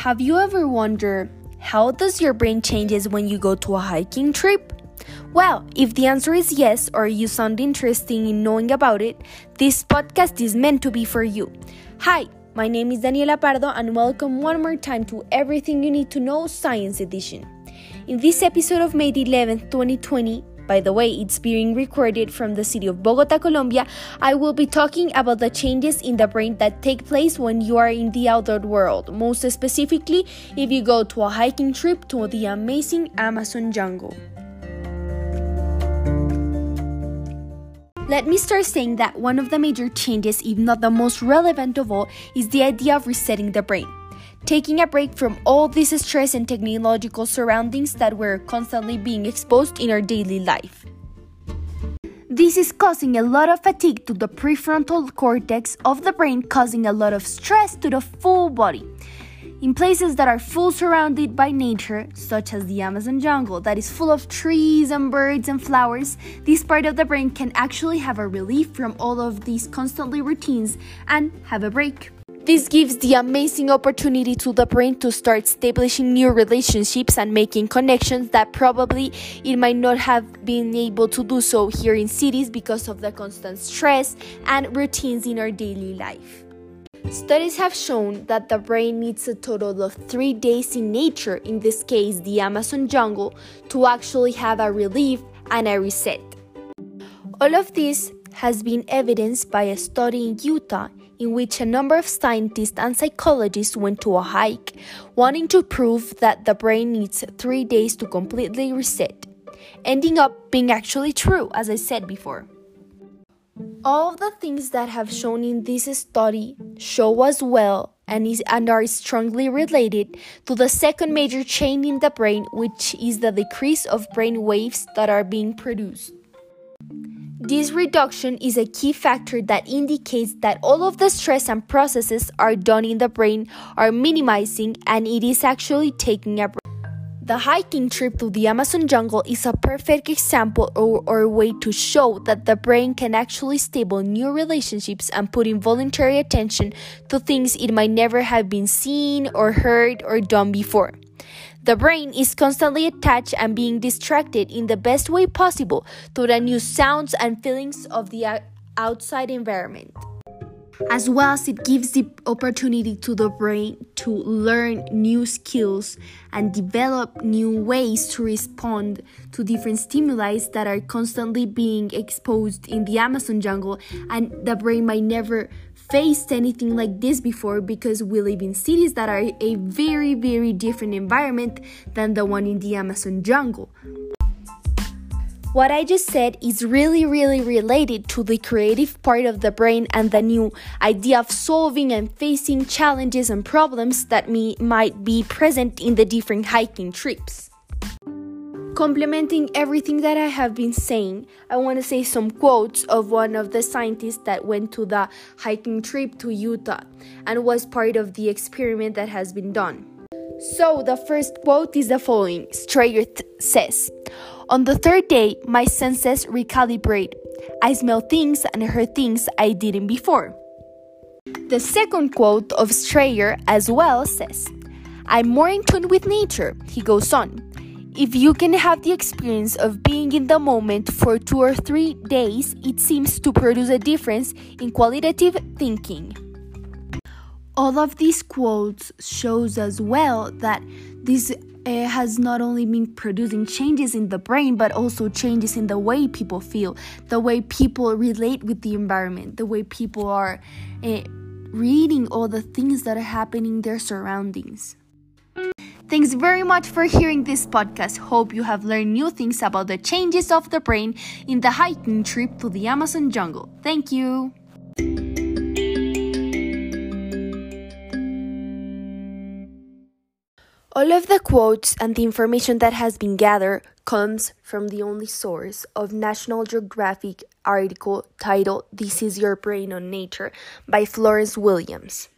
Have you ever wondered how does your brain changes when you go to a hiking trip? Well, if the answer is yes or you sound interested in knowing about it, this podcast is meant to be for you. Hi, my name is Daniela Pardo and welcome one more time to Everything You Need to Know Science Edition. In this episode of May 11th, 2020, by the way, it's being recorded from the city of Bogota, Colombia. I will be talking about the changes in the brain that take place when you are in the outdoor world, most specifically if you go to a hiking trip to the amazing Amazon jungle. Let me start saying that one of the major changes, if not the most relevant of all, is the idea of resetting the brain taking a break from all this stress and technological surroundings that we're constantly being exposed in our daily life. This is causing a lot of fatigue to the prefrontal cortex of the brain, causing a lot of stress to the full body. In places that are full surrounded by nature, such as the Amazon jungle that is full of trees and birds and flowers, this part of the brain can actually have a relief from all of these constantly routines and have a break. This gives the amazing opportunity to the brain to start establishing new relationships and making connections that probably it might not have been able to do so here in cities because of the constant stress and routines in our daily life. Studies have shown that the brain needs a total of three days in nature, in this case the Amazon jungle, to actually have a relief and a reset. All of this has been evidenced by a study in Utah in which a number of scientists and psychologists went to a hike, wanting to prove that the brain needs three days to completely reset, ending up being actually true, as I said before. All the things that have shown in this study show as well and, is, and are strongly related to the second major change in the brain, which is the decrease of brain waves that are being produced. This reduction is a key factor that indicates that all of the stress and processes are done in the brain are minimizing and it is actually taking a break. The hiking trip to the Amazon jungle is a perfect example or, or way to show that the brain can actually stable new relationships and put involuntary attention to things it might never have been seen or heard or done before. The brain is constantly attached and being distracted in the best way possible to the new sounds and feelings of the outside environment. As well as it gives the opportunity to the brain to learn new skills and develop new ways to respond to different stimuli that are constantly being exposed in the Amazon jungle, and the brain might never faced anything like this before because we live in cities that are a very, very different environment than the one in the Amazon jungle. What I just said is really, really related to the creative part of the brain and the new idea of solving and facing challenges and problems that me, might be present in the different hiking trips. Complementing everything that I have been saying, I want to say some quotes of one of the scientists that went to the hiking trip to Utah and was part of the experiment that has been done. So, the first quote is the following Strayer says, On the third day, my senses recalibrate. I smell things and hear things I didn't before. The second quote of Strayer as well says, I'm more in tune with nature. He goes on, if you can have the experience of being in the moment for two or three days, it seems to produce a difference in qualitative thinking. All of these quotes shows as well that this uh, has not only been producing changes in the brain but also changes in the way people feel, the way people relate with the environment, the way people are uh, reading all the things that are happening in their surroundings. Thanks very much for hearing this podcast. Hope you have learned new things about the changes of the brain in the hiking trip to the Amazon jungle. Thank you. All of the quotes and the information that has been gathered comes from the only source of National Geographic article titled This is Your Brain on Nature by Florence Williams.